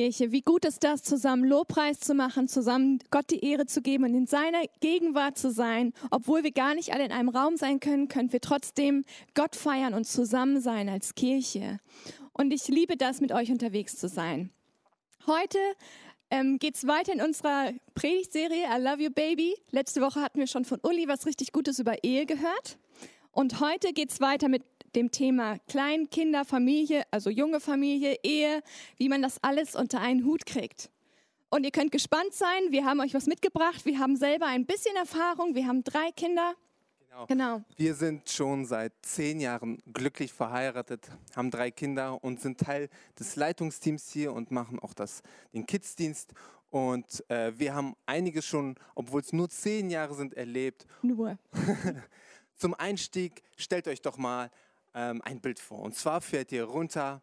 Kirche. Wie gut ist das, zusammen Lobpreis zu machen, zusammen Gott die Ehre zu geben und in seiner Gegenwart zu sein. Obwohl wir gar nicht alle in einem Raum sein können, können wir trotzdem Gott feiern und zusammen sein als Kirche. Und ich liebe das, mit euch unterwegs zu sein. Heute ähm, geht es weiter in unserer Predigtserie I Love You Baby. Letzte Woche hatten wir schon von Uli was richtig Gutes über Ehe gehört. Und heute geht es weiter mit dem Thema Kleinkinder, Familie, also junge Familie, Ehe, wie man das alles unter einen Hut kriegt. Und ihr könnt gespannt sein, wir haben euch was mitgebracht. Wir haben selber ein bisschen Erfahrung. Wir haben drei Kinder. Genau. genau. Wir sind schon seit zehn Jahren glücklich verheiratet, haben drei Kinder und sind Teil des Leitungsteams hier und machen auch das, den Kidsdienst. Und äh, wir haben einiges schon, obwohl es nur zehn Jahre sind, erlebt. Nur. Zum Einstieg stellt euch doch mal ähm, ein Bild vor. Und zwar fährt ihr runter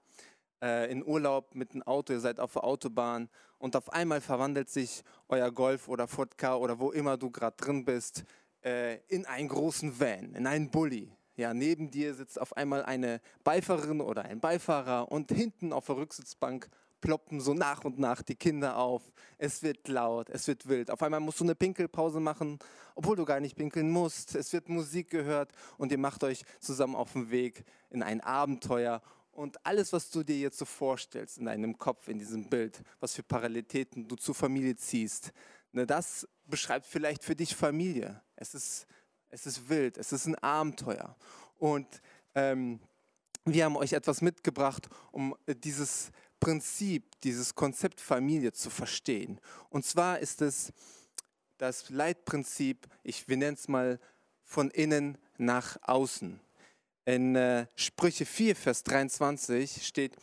äh, in Urlaub mit einem Auto, ihr seid auf der Autobahn und auf einmal verwandelt sich euer Golf oder Ford Car oder wo immer du gerade drin bist äh, in einen großen Van, in einen Bulli. Ja, neben dir sitzt auf einmal eine Beifahrerin oder ein Beifahrer und hinten auf der Rücksitzbank ploppen so nach und nach die Kinder auf. Es wird laut, es wird wild. Auf einmal musst du eine Pinkelpause machen, obwohl du gar nicht pinkeln musst. Es wird Musik gehört und ihr macht euch zusammen auf den Weg in ein Abenteuer. Und alles, was du dir jetzt so vorstellst in deinem Kopf, in diesem Bild, was für Parallelitäten du zur Familie ziehst, ne, das beschreibt vielleicht für dich Familie. Es ist, es ist wild, es ist ein Abenteuer. Und ähm, wir haben euch etwas mitgebracht, um dieses Prinzip, dieses Konzept Familie zu verstehen. Und zwar ist es das Leitprinzip, ich, wir nennen es mal von innen nach außen. In äh, Sprüche 4, Vers 23 steht,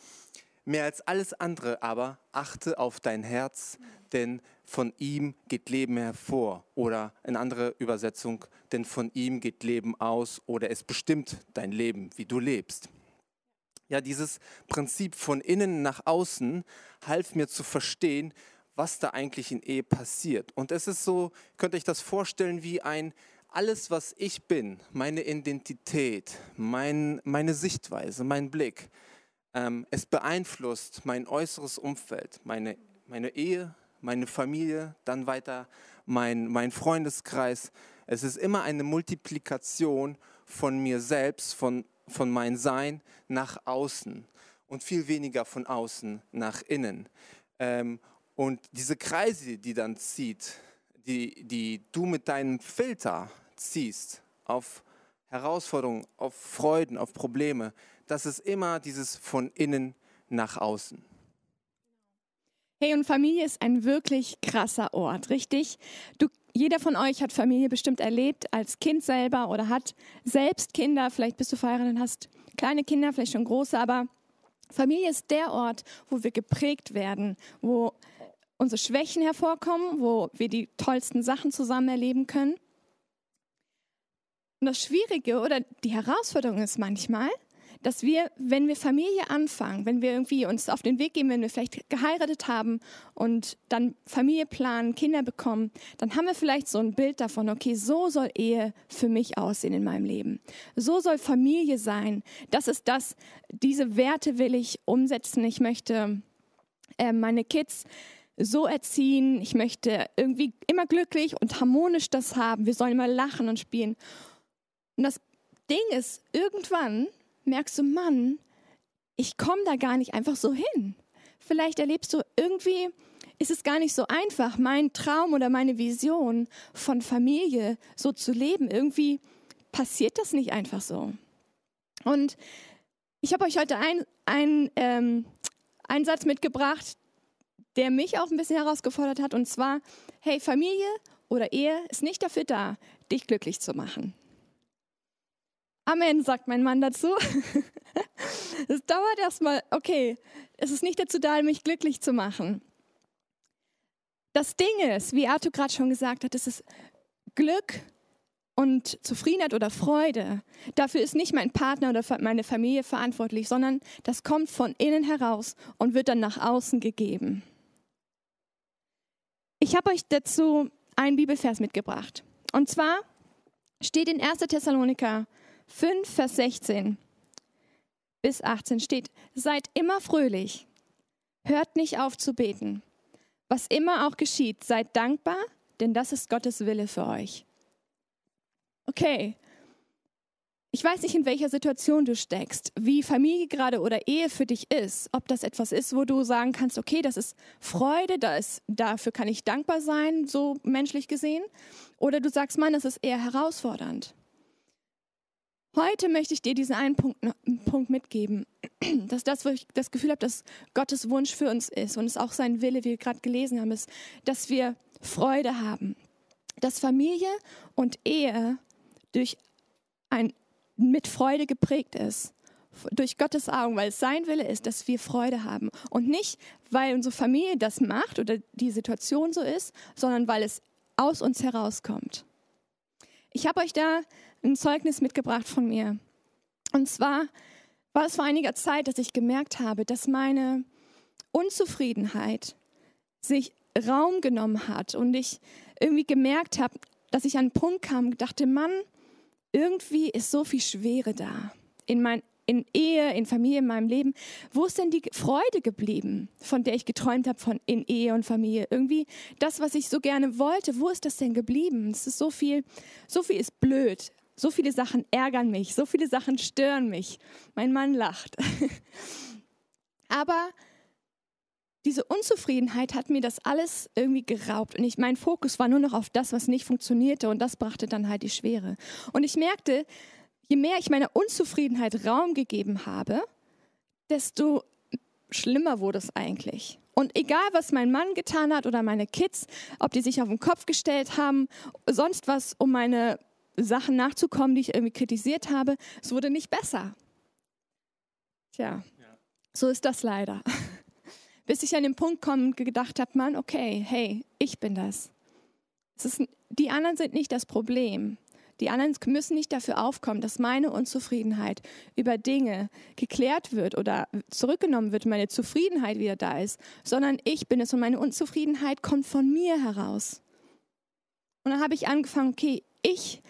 mehr als alles andere aber achte auf dein Herz, denn von ihm geht Leben hervor. Oder in anderer Übersetzung, denn von ihm geht Leben aus oder es bestimmt dein Leben, wie du lebst. Ja, dieses Prinzip von innen nach außen half mir zu verstehen, was da eigentlich in Ehe passiert. Und es ist so, könnt ihr euch das vorstellen, wie ein alles, was ich bin, meine Identität, mein, meine Sichtweise, mein Blick, ähm, es beeinflusst mein äußeres Umfeld, meine, meine Ehe, meine Familie, dann weiter mein, mein Freundeskreis. Es ist immer eine Multiplikation von mir selbst, von von mein Sein nach außen und viel weniger von außen nach innen. Ähm, und diese Kreise, die dann zieht, die, die du mit deinem Filter ziehst auf Herausforderungen, auf Freuden, auf Probleme, das ist immer dieses von innen nach außen. Hey, und Familie ist ein wirklich krasser Ort, richtig? Du jeder von euch hat Familie bestimmt erlebt, als Kind selber oder hat selbst Kinder. Vielleicht bist du verheiratet und hast kleine Kinder, vielleicht schon große, aber Familie ist der Ort, wo wir geprägt werden, wo unsere Schwächen hervorkommen, wo wir die tollsten Sachen zusammen erleben können. Und das Schwierige oder die Herausforderung ist manchmal, dass wir, wenn wir Familie anfangen, wenn wir irgendwie uns auf den Weg gehen, wenn wir vielleicht geheiratet haben und dann Familie planen, Kinder bekommen, dann haben wir vielleicht so ein Bild davon, okay, so soll Ehe für mich aussehen in meinem Leben. So soll Familie sein. Das ist das, diese Werte will ich umsetzen. Ich möchte äh, meine Kids so erziehen. Ich möchte irgendwie immer glücklich und harmonisch das haben. Wir sollen immer lachen und spielen. Und das Ding ist, irgendwann merkst du, Mann, ich komme da gar nicht einfach so hin. Vielleicht erlebst du irgendwie, ist es gar nicht so einfach, meinen Traum oder meine Vision von Familie so zu leben. Irgendwie passiert das nicht einfach so. Und ich habe euch heute einen ein, ähm, Satz mitgebracht, der mich auch ein bisschen herausgefordert hat. Und zwar, hey, Familie oder Ehe ist nicht dafür da, dich glücklich zu machen. Amen, sagt mein Mann dazu. Es dauert erstmal, okay, es ist nicht dazu da, mich glücklich zu machen. Das Ding ist, wie Arthur gerade schon gesagt hat, es ist Glück und Zufriedenheit oder Freude. Dafür ist nicht mein Partner oder meine Familie verantwortlich, sondern das kommt von innen heraus und wird dann nach außen gegeben. Ich habe euch dazu einen Bibelvers mitgebracht. Und zwar steht in 1. Thessaloniker 5, Vers 16 bis 18 steht, seid immer fröhlich, Hört nicht auf zu beten. Was immer auch geschieht, seid dankbar, denn das ist Gottes Wille für euch. Okay, ich weiß nicht, in welcher Situation du steckst, wie Familie gerade oder Ehe für dich ist, ob das etwas ist, wo du sagen kannst, okay, das ist Freude, da ist, dafür kann ich dankbar sein, so menschlich gesehen, oder du sagst, Mann, das ist eher herausfordernd. Heute möchte ich dir diesen einen Punkt, Punkt mitgeben, dass das, wo ich das Gefühl habe, dass Gottes Wunsch für uns ist und es auch sein Wille, wie wir gerade gelesen haben, ist, dass wir Freude haben, dass Familie und Ehe durch ein mit Freude geprägt ist. Durch Gottes Augen, weil es sein Wille ist, dass wir Freude haben. Und nicht, weil unsere Familie das macht oder die Situation so ist, sondern weil es aus uns herauskommt. Ich habe euch da ein Zeugnis mitgebracht von mir. Und zwar war es vor einiger Zeit, dass ich gemerkt habe, dass meine Unzufriedenheit sich Raum genommen hat und ich irgendwie gemerkt habe, dass ich an einen Punkt kam und dachte, Mann, irgendwie ist so viel Schwere da. In, mein, in Ehe, in Familie, in meinem Leben. Wo ist denn die Freude geblieben, von der ich geträumt habe, von in Ehe und Familie? Irgendwie das, was ich so gerne wollte, wo ist das denn geblieben? Es ist so viel, so viel ist blöd. So viele Sachen ärgern mich, so viele Sachen stören mich. Mein Mann lacht. Aber diese Unzufriedenheit hat mir das alles irgendwie geraubt. Und ich, mein Fokus war nur noch auf das, was nicht funktionierte. Und das brachte dann halt die Schwere. Und ich merkte, je mehr ich meiner Unzufriedenheit Raum gegeben habe, desto schlimmer wurde es eigentlich. Und egal, was mein Mann getan hat oder meine Kids, ob die sich auf den Kopf gestellt haben, sonst was, um meine Sachen nachzukommen, die ich irgendwie kritisiert habe, es wurde nicht besser. Tja, ja. so ist das leider bis ich an den Punkt komme und gedacht habe, Mann, okay, hey, ich bin das. Ist, die anderen sind nicht das Problem. Die anderen müssen nicht dafür aufkommen, dass meine Unzufriedenheit über Dinge geklärt wird oder zurückgenommen wird, meine Zufriedenheit wieder da ist, sondern ich bin es und meine Unzufriedenheit kommt von mir heraus. Und dann habe ich angefangen, okay, ich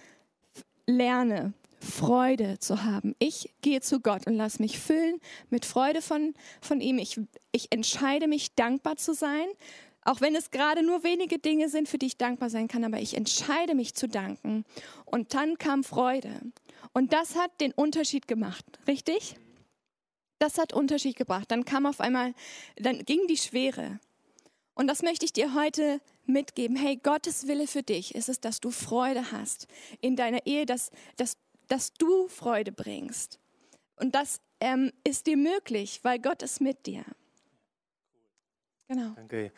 lerne Freude zu haben. Ich gehe zu Gott und lasse mich füllen mit Freude von, von ihm. Ich, ich entscheide mich, dankbar zu sein, auch wenn es gerade nur wenige Dinge sind, für die ich dankbar sein kann, aber ich entscheide mich zu danken. Und dann kam Freude. Und das hat den Unterschied gemacht, richtig? Das hat Unterschied gebracht. Dann kam auf einmal, dann ging die Schwere. Und das möchte ich dir heute mitgeben. Hey, Gottes Wille für dich ist es, dass du Freude hast in deiner Ehe, dass, dass dass du Freude bringst. Und das ähm, ist dir möglich, weil Gott ist mit dir. Genau. Danke.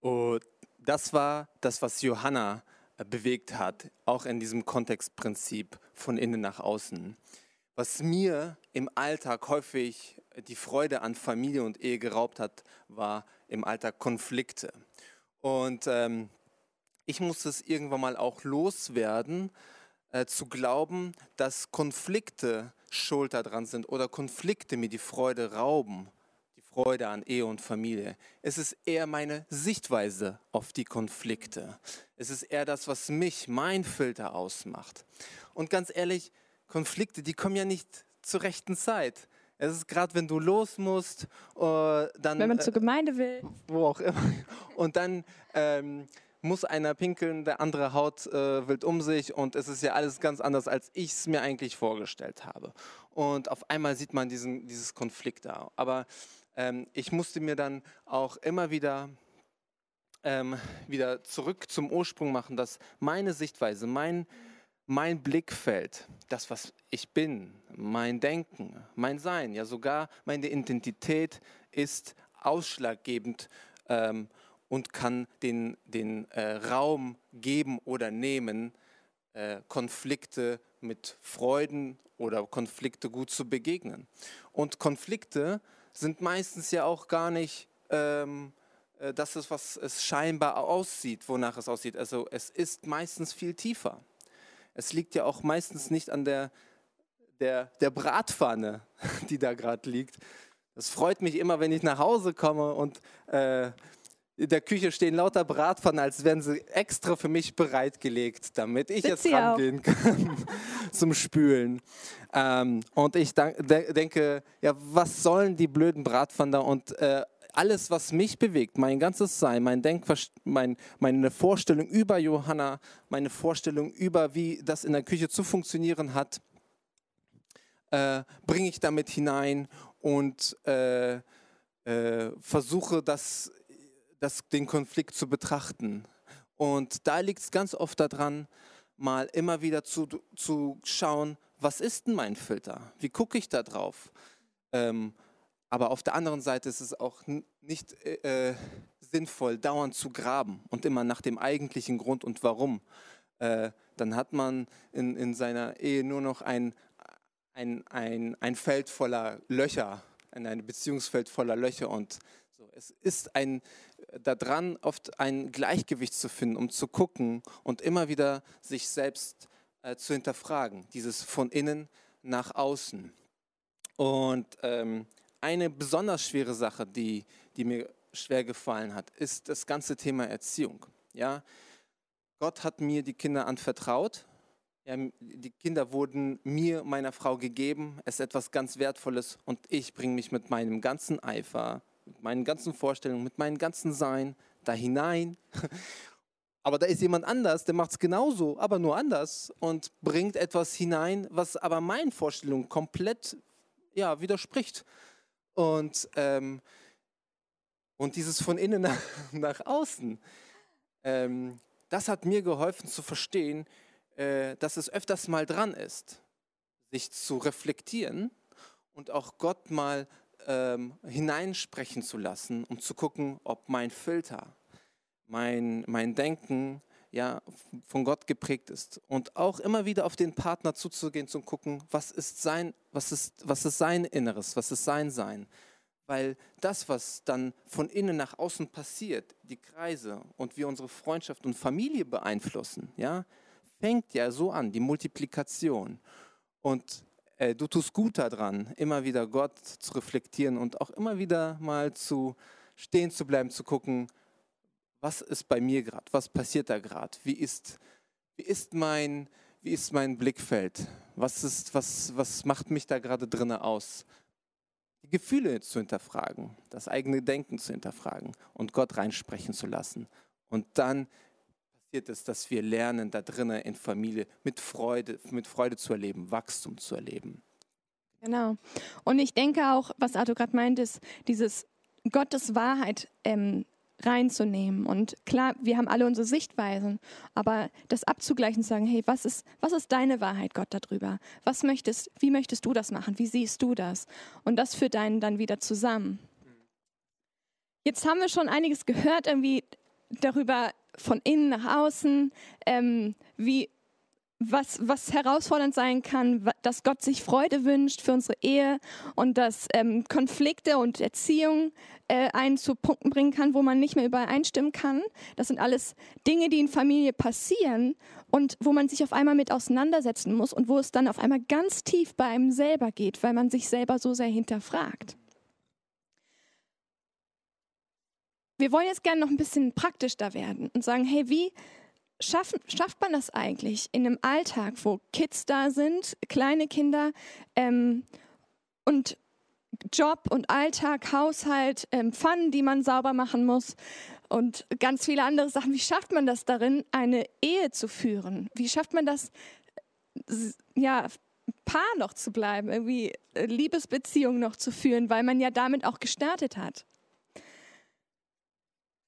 Und das war das, was Johanna äh, bewegt hat, auch in diesem Kontextprinzip von innen nach außen. Was mir im Alltag häufig die Freude an Familie und Ehe geraubt hat, war im Alltag Konflikte. Und ähm, ich musste es irgendwann mal auch loswerden, äh, zu glauben, dass Konflikte schuld daran sind oder Konflikte mir die Freude rauben, die Freude an Ehe und Familie. Es ist eher meine Sichtweise auf die Konflikte. Es ist eher das, was mich, mein Filter ausmacht. Und ganz ehrlich, Konflikte, die kommen ja nicht zur rechten Zeit. Es ist gerade, wenn du los musst, uh, dann. Wenn man äh, zur Gemeinde will. Wo auch immer. Und dann ähm, muss einer pinkeln, der andere haut äh, wild um sich und es ist ja alles ganz anders, als ich es mir eigentlich vorgestellt habe. Und auf einmal sieht man diesen, dieses Konflikt da. Aber ähm, ich musste mir dann auch immer wieder, ähm, wieder zurück zum Ursprung machen, dass meine Sichtweise, mein, mein Blickfeld, das, was ich bin, mein Denken, mein Sein, ja sogar meine Identität ist ausschlaggebend ähm, und kann den, den äh, Raum geben oder nehmen, äh, Konflikte mit Freuden oder Konflikte gut zu begegnen. Und Konflikte sind meistens ja auch gar nicht ähm, äh, das ist, was es scheinbar aussieht, wonach es aussieht. Also es ist meistens viel tiefer. Es liegt ja auch meistens nicht an der, der, der Bratpfanne, die da gerade liegt. Das freut mich immer, wenn ich nach Hause komme und äh, in der Küche stehen lauter Bratpfannen, als wären sie extra für mich bereitgelegt, damit ich Sitz jetzt rangehen kann zum Spülen. Ähm, und ich denk, denke, ja, was sollen die blöden Bratpfannen da? Und äh, alles, was mich bewegt, mein ganzes Sein, mein mein, meine Vorstellung über Johanna, meine Vorstellung über, wie das in der Küche zu funktionieren hat, äh, bringe ich damit hinein und äh, äh, versuche, das, das, den Konflikt zu betrachten. Und da liegt es ganz oft daran, mal immer wieder zu, zu schauen, was ist denn mein Filter? Wie gucke ich da drauf? Ähm, aber auf der anderen Seite ist es auch nicht äh, sinnvoll, dauernd zu graben und immer nach dem eigentlichen Grund und warum. Äh, dann hat man in, in seiner Ehe nur noch ein, ein, ein, ein Feld voller Löcher, ein Beziehungsfeld voller Löcher. Und so, es ist ein, daran, oft ein Gleichgewicht zu finden, um zu gucken und immer wieder sich selbst äh, zu hinterfragen, dieses von innen nach außen. Und ähm, eine besonders schwere Sache, die, die mir schwer gefallen hat, ist das ganze Thema Erziehung. Ja? Gott hat mir die Kinder anvertraut. Ja, die Kinder wurden mir, meiner Frau gegeben. Es ist etwas ganz Wertvolles und ich bringe mich mit meinem ganzen Eifer, mit meinen ganzen Vorstellungen, mit meinem ganzen Sein da hinein aber da ist jemand anders, der macht es genauso, aber nur anders und bringt etwas hinein, was aber meinen Vorstellungen komplett ja, widerspricht. Und, ähm, und dieses von innen nach, nach außen, ähm, das hat mir geholfen zu verstehen, äh, dass es öfters mal dran ist, sich zu reflektieren und auch Gott mal ähm, hineinsprechen zu lassen, um zu gucken, ob mein Filter, mein, mein Denken ja, von Gott geprägt ist. Und auch immer wieder auf den Partner zuzugehen, zu gucken, was ist sein, was ist, was ist sein Inneres, was ist sein Sein. Weil das, was dann von innen nach außen passiert, die Kreise und wie unsere Freundschaft und Familie beeinflussen, ja, fängt ja so an, die Multiplikation. Und äh, du tust gut daran, immer wieder Gott zu reflektieren und auch immer wieder mal zu stehen zu bleiben, zu gucken, was ist bei mir gerade, was passiert da gerade, wie ist, wie, ist mein, wie ist mein Blickfeld, was, ist, was, was macht mich da gerade drinnen aus. Die Gefühle zu hinterfragen, das eigene Denken zu hinterfragen und Gott reinsprechen zu lassen. Und dann passiert es, dass wir lernen, da drinnen in Familie mit Freude, mit Freude zu erleben, Wachstum zu erleben. Genau. Und ich denke auch, was Arthur gerade meint, ist dieses Gottes Wahrheit ähm, reinzunehmen. Und klar, wir haben alle unsere Sichtweisen, aber das abzugleichen, zu sagen, hey, was ist, was ist deine Wahrheit, Gott, darüber? Was möchtest, wie möchtest du das machen? Wie siehst du das? Und das führt einen dann wieder zusammen. Jetzt haben wir schon einiges gehört, irgendwie darüber von innen nach außen, ähm, wie was, was herausfordernd sein kann, dass Gott sich Freude wünscht für unsere Ehe und dass ähm, Konflikte und Erziehung äh, einen zu Punkten bringen kann, wo man nicht mehr übereinstimmen kann. Das sind alles Dinge, die in Familie passieren und wo man sich auf einmal mit auseinandersetzen muss und wo es dann auf einmal ganz tief bei einem selber geht, weil man sich selber so sehr hinterfragt. Wir wollen jetzt gerne noch ein bisschen praktisch da werden und sagen, hey, wie schaffen, schafft man das eigentlich in einem Alltag, wo Kids da sind, kleine Kinder ähm, und Job und Alltag, Haushalt, ähm, Pfannen, die man sauber machen muss und ganz viele andere Sachen. Wie schafft man das darin, eine Ehe zu führen? Wie schafft man das, ja, Paar noch zu bleiben, irgendwie äh, Liebesbeziehungen noch zu führen, weil man ja damit auch gestartet hat?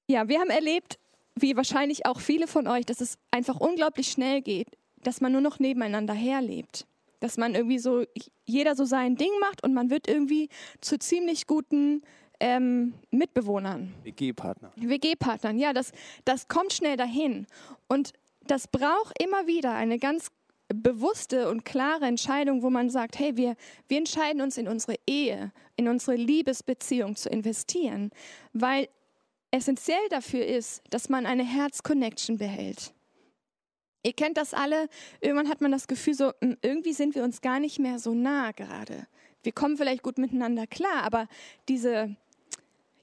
Ja, wir haben erlebt, wie wahrscheinlich auch viele von euch, dass es einfach unglaublich schnell geht, dass man nur noch nebeneinander herlebt. Dass man irgendwie so, jeder so sein Ding macht und man wird irgendwie zu ziemlich guten ähm, Mitbewohnern. WG-Partner. WG-Partnern, ja, das, das kommt schnell dahin. Und das braucht immer wieder eine ganz bewusste und klare Entscheidung, wo man sagt, hey, wir, wir entscheiden uns in unsere Ehe, in unsere Liebesbeziehung zu investieren, weil essentiell dafür ist, dass man eine Herz-Connection behält. Ihr kennt das alle, irgendwann hat man das Gefühl, so hm, irgendwie sind wir uns gar nicht mehr so nah gerade. Wir kommen vielleicht gut miteinander klar, aber diese,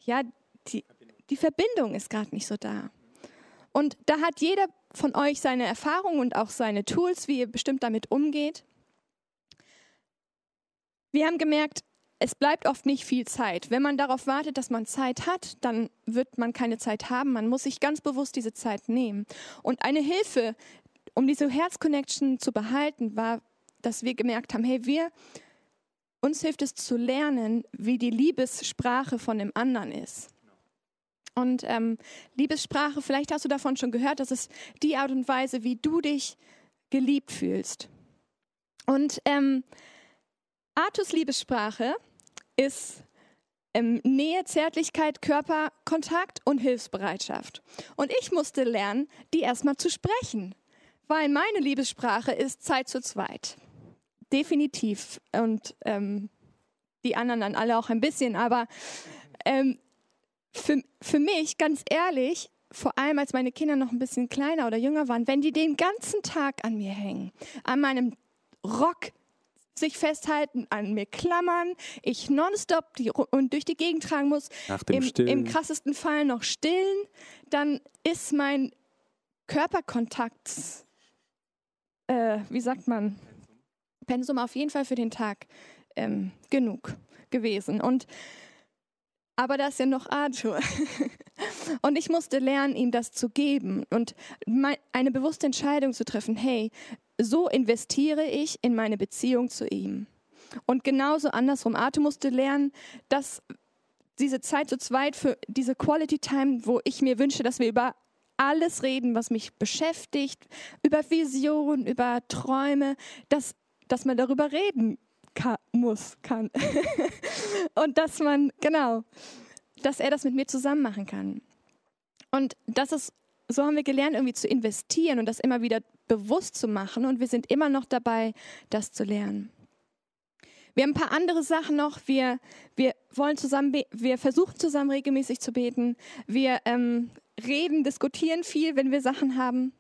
ja, die, die Verbindung ist gerade nicht so da. Und da hat jeder von euch seine Erfahrungen und auch seine Tools, wie ihr bestimmt damit umgeht. Wir haben gemerkt, es bleibt oft nicht viel Zeit. Wenn man darauf wartet, dass man Zeit hat, dann wird man keine Zeit haben. Man muss sich ganz bewusst diese Zeit nehmen. Und eine Hilfe, um diese Herzconnection zu behalten, war, dass wir gemerkt haben, hey, wir, uns hilft es zu lernen, wie die Liebessprache von dem anderen ist. Und ähm, Liebessprache, vielleicht hast du davon schon gehört, das ist die Art und Weise, wie du dich geliebt fühlst. Und ähm, Artus Liebessprache ist ähm, Nähe, Zärtlichkeit, Körperkontakt und Hilfsbereitschaft. Und ich musste lernen, die erstmal zu sprechen, weil meine Liebessprache ist Zeit zu zweit. Definitiv. Und ähm, die anderen dann alle auch ein bisschen. Aber ähm, für, für mich, ganz ehrlich, vor allem als meine Kinder noch ein bisschen kleiner oder jünger waren, wenn die den ganzen Tag an mir hängen, an meinem Rock sich festhalten, an mir klammern, ich nonstop die, und durch die Gegend tragen muss, im, im krassesten Fall noch stillen, dann ist mein Körperkontakt, äh, wie sagt man, Pensum auf jeden Fall für den Tag ähm, genug gewesen. Und aber da ist ja noch Arthur. Und ich musste lernen, ihm das zu geben und eine bewusste Entscheidung zu treffen. Hey, so investiere ich in meine Beziehung zu ihm. Und genauso andersrum. Arthur musste lernen, dass diese Zeit zu zweit für diese Quality Time, wo ich mir wünsche, dass wir über alles reden, was mich beschäftigt, über Visionen, über Träume, dass, dass man darüber reden kann, muss, kann. und dass man, genau, dass er das mit mir zusammen machen kann. Und das ist, so haben wir gelernt, irgendwie zu investieren und das immer wieder bewusst zu machen. Und wir sind immer noch dabei, das zu lernen. Wir haben ein paar andere Sachen noch. Wir, wir wollen zusammen, wir versuchen zusammen regelmäßig zu beten. Wir ähm, reden, diskutieren viel, wenn wir Sachen haben.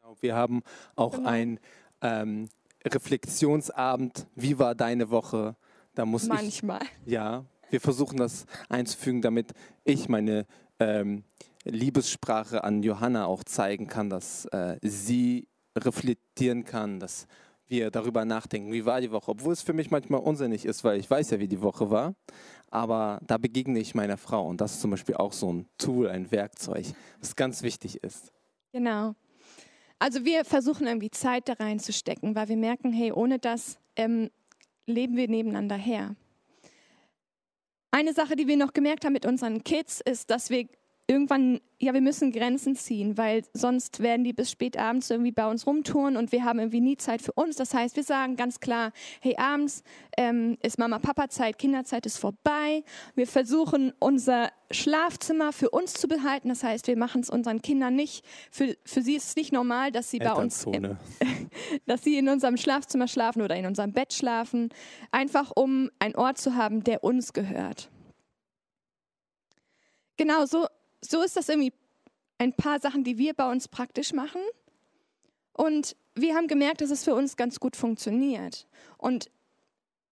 Genau, wir haben auch genau. ein ähm, Reflexionsabend. Wie war deine Woche? Da muss Manchmal. Ich, ja, wir versuchen das einzufügen, damit ich meine ähm, Liebessprache an Johanna auch zeigen kann, dass äh, sie reflektieren kann, dass wir darüber nachdenken, wie war die Woche, obwohl es für mich manchmal unsinnig ist, weil ich weiß ja, wie die Woche war, aber da begegne ich meiner Frau und das ist zum Beispiel auch so ein Tool, ein Werkzeug, das ganz wichtig ist. Genau. Also wir versuchen irgendwie Zeit da reinzustecken, weil wir merken, hey, ohne das ähm, leben wir nebeneinander her. Eine Sache, die wir noch gemerkt haben mit unseren Kids, ist, dass wir irgendwann, ja, wir müssen Grenzen ziehen, weil sonst werden die bis spät abends irgendwie bei uns rumtouren und wir haben irgendwie nie Zeit für uns. Das heißt, wir sagen ganz klar, hey, abends ähm, ist Mama-Papa-Zeit, Kinderzeit ist vorbei. Wir versuchen, unser Schlafzimmer für uns zu behalten. Das heißt, wir machen es unseren Kindern nicht, für, für sie ist es nicht normal, dass sie bei uns, äh, dass sie in unserem Schlafzimmer schlafen oder in unserem Bett schlafen, einfach um einen Ort zu haben, der uns gehört. Genau, so, so ist das irgendwie ein paar Sachen, die wir bei uns praktisch machen. Und wir haben gemerkt, dass es für uns ganz gut funktioniert. Und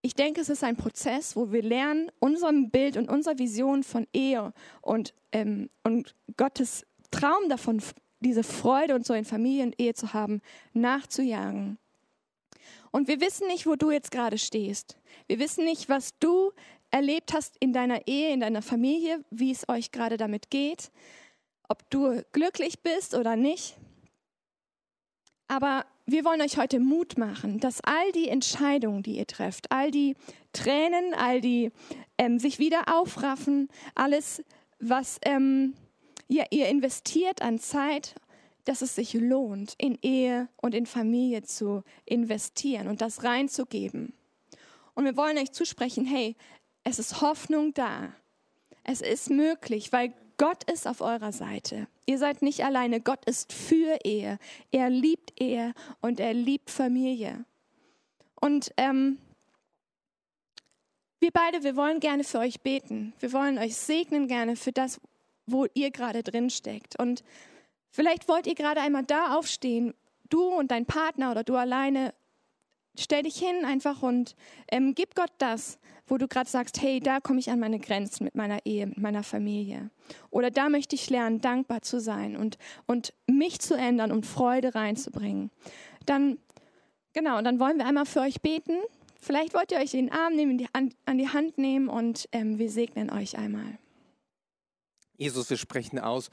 ich denke, es ist ein Prozess, wo wir lernen, unserem Bild und unserer Vision von Ehe und, ähm, und Gottes Traum davon, diese Freude und so in Familie und Ehe zu haben, nachzujagen. Und wir wissen nicht, wo du jetzt gerade stehst. Wir wissen nicht, was du erlebt hast in deiner Ehe, in deiner Familie, wie es euch gerade damit geht, ob du glücklich bist oder nicht. Aber wir wollen euch heute Mut machen, dass all die Entscheidungen, die ihr trefft, all die Tränen, all die ähm, sich wieder aufraffen, alles, was ähm, ja, ihr investiert an Zeit, dass es sich lohnt, in Ehe und in Familie zu investieren und das reinzugeben. Und wir wollen euch zusprechen, hey, es ist Hoffnung da. Es ist möglich, weil Gott ist auf eurer Seite. Ihr seid nicht alleine. Gott ist für Ehe. Er liebt Ehe und er liebt Familie. Und ähm, wir beide, wir wollen gerne für euch beten. Wir wollen euch segnen gerne für das, wo ihr gerade drin steckt. Und vielleicht wollt ihr gerade einmal da aufstehen, du und dein Partner oder du alleine. Stell dich hin einfach und ähm, gib Gott das, wo du gerade sagst, hey, da komme ich an meine Grenzen mit meiner Ehe, mit meiner Familie. Oder da möchte ich lernen, dankbar zu sein und, und mich zu ändern und Freude reinzubringen. Dann, genau, dann wollen wir einmal für euch beten. Vielleicht wollt ihr euch in den Arm nehmen, die, an, an die Hand nehmen und ähm, wir segnen euch einmal. Jesus, wir sprechen aus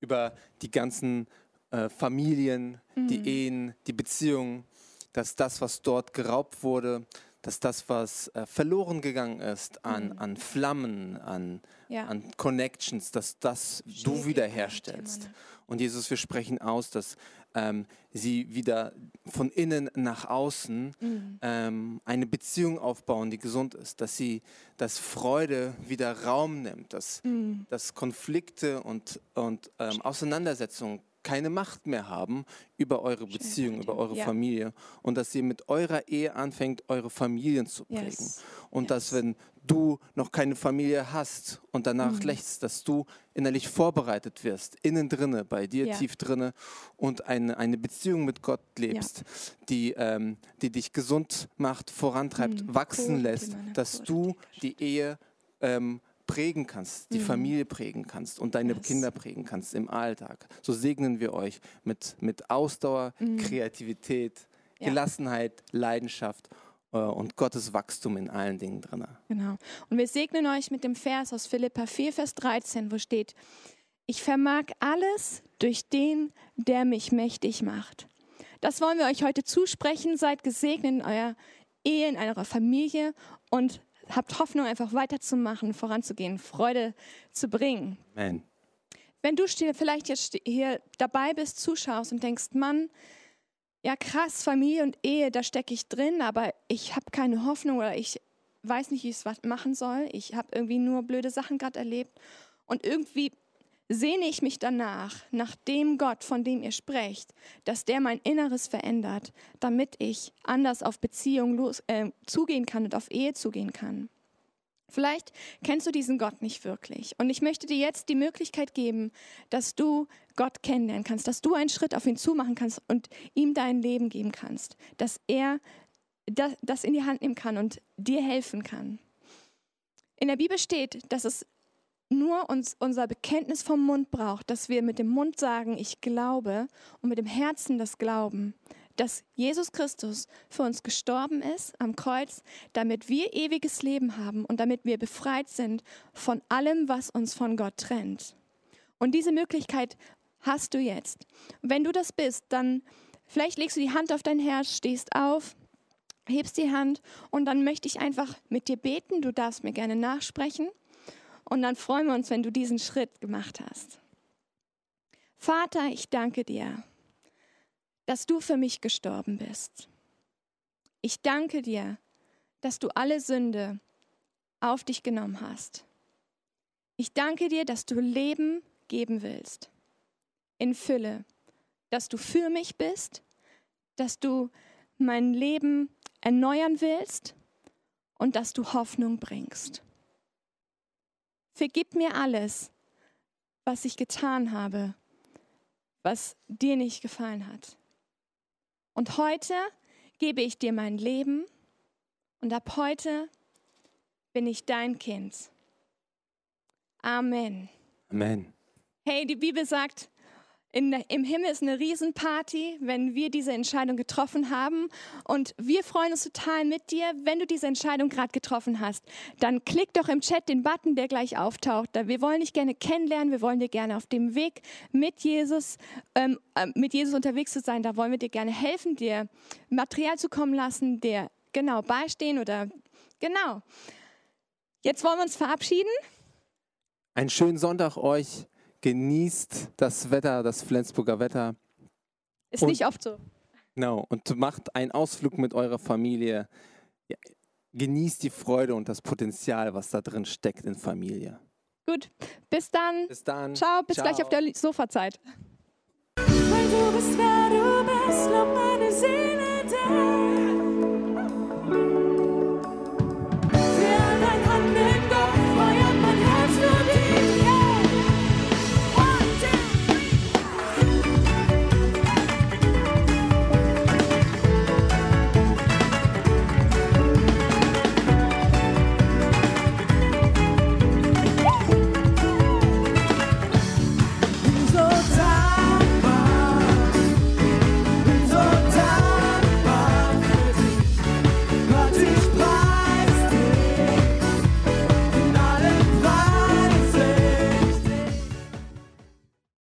über die ganzen äh, Familien, die Ehen, die Beziehungen, dass das, was dort geraubt wurde, dass das, was äh, verloren gegangen ist an, an Flammen, an, Ja. an Connections, dass das du wiederherstellst. Und Jesus, wir sprechen aus, dass ähm, sie wieder von innen nach außen ähm, eine Beziehung aufbauen, die gesund ist, dass sie, dass Freude wieder Raum nimmt, dass, dass Konflikte und, und ähm, Auseinandersetzungen keine Macht mehr haben über eure Beziehung, über eure Ja. Familie und dass ihr mit eurer Ehe anfängt, eure Familien zu prägen. Yes. Und dass, Yes. wenn du noch keine Familie hast und danach Mhm. lächst, dass du innerlich vorbereitet wirst, innen drinne, bei dir Ja. tief drinne und eine, eine Beziehung mit Gott lebst, die, ähm, die dich gesund macht, vorantreibt, Mhm. wachsen lässt, dass du die Ehe ähm, prägen kannst, die Familie prägen kannst und deine Mhm. Yes. Kinder prägen kannst im Alltag. So segnen wir euch mit, mit Ausdauer, Kreativität, Mhm. Ja. Gelassenheit, Leidenschaft äh, und Gottes Wachstum in allen Dingen drin. Genau. Und wir segnen euch mit dem Vers aus Philippa 4, Vers 13, wo steht, ich vermag alles durch den, der mich mächtig macht. Das wollen wir euch heute zusprechen. Seid gesegnet in eurer Ehe, in eurer Familie und habt Hoffnung, einfach weiterzumachen, voranzugehen, Freude zu bringen. Amen. Wenn du vielleicht jetzt hier dabei bist, zuschaust und denkst, Mann, ja krass, Familie und Ehe, da stecke ich drin, aber ich habe keine Hoffnung oder ich weiß nicht, wie ich es was machen soll. Ich habe irgendwie nur blöde Sachen gerade erlebt und irgendwie sehne ich mich danach, nach dem Gott, von dem ihr sprecht, dass der mein Inneres verändert, damit ich anders auf Beziehungen los, äh, zugehen kann und auf Ehe zugehen kann. Vielleicht kennst du diesen Gott nicht wirklich. Und ich möchte dir jetzt die Möglichkeit geben, dass du Gott kennenlernen kannst, dass du einen Schritt auf ihn zumachen kannst und ihm dein Leben geben kannst, dass er das in die Hand nehmen kann und dir helfen kann. In der Bibel steht, dass es nur uns unser Bekenntnis vom Mund braucht, dass wir mit dem Mund sagen, ich glaube und mit dem Herzen das Glauben, dass Jesus Christus für uns gestorben ist am Kreuz, damit wir ewiges Leben haben und damit wir befreit sind von allem, was uns von Gott trennt. Und diese Möglichkeit hast du jetzt. Wenn du das bist, dann vielleicht legst du die Hand auf dein Herz, stehst auf, hebst die Hand und dann möchte ich einfach mit dir beten. Du darfst mir gerne nachsprechen. Und dann freuen wir uns, wenn du diesen Schritt gemacht hast. Vater, ich danke dir, dass du für mich gestorben bist. Ich danke dir, dass du alle Sünde auf dich genommen hast. Ich danke dir, dass du Leben geben willst, in Fülle, dass du für mich bist, dass du mein Leben erneuern willst und dass du Hoffnung bringst. Vergib mir alles, was ich getan habe, was dir nicht gefallen hat. Und heute gebe ich dir mein Leben und ab heute bin ich dein Kind. Amen. Amen. Hey, die Bibel sagt, in, im Himmel ist eine Riesenparty, wenn wir diese Entscheidung getroffen haben. Und wir freuen uns total mit dir. Wenn du diese Entscheidung gerade getroffen hast, dann klick doch im Chat den Button, der gleich auftaucht. Wir wollen dich gerne kennenlernen. Wir wollen dir gerne auf dem Weg mit Jesus, ähm, äh, mit Jesus unterwegs zu sein. Da wollen wir dir gerne helfen, dir Material zukommen lassen, dir genau beistehen oder genau. Jetzt wollen wir uns verabschieden. Einen schönen Sonntag euch. Genießt das Wetter, das Flensburger Wetter. Ist Und- nicht oft so. Genau. Und macht einen Ausflug mit eurer Familie. Ja, genießt die Freude und das Potenzial, was da drin steckt in Familie. Gut, bis dann. Bis dann. Ciao, bis gleich Ciao. auf der Sofazeit. Weil du bist, wer du bist,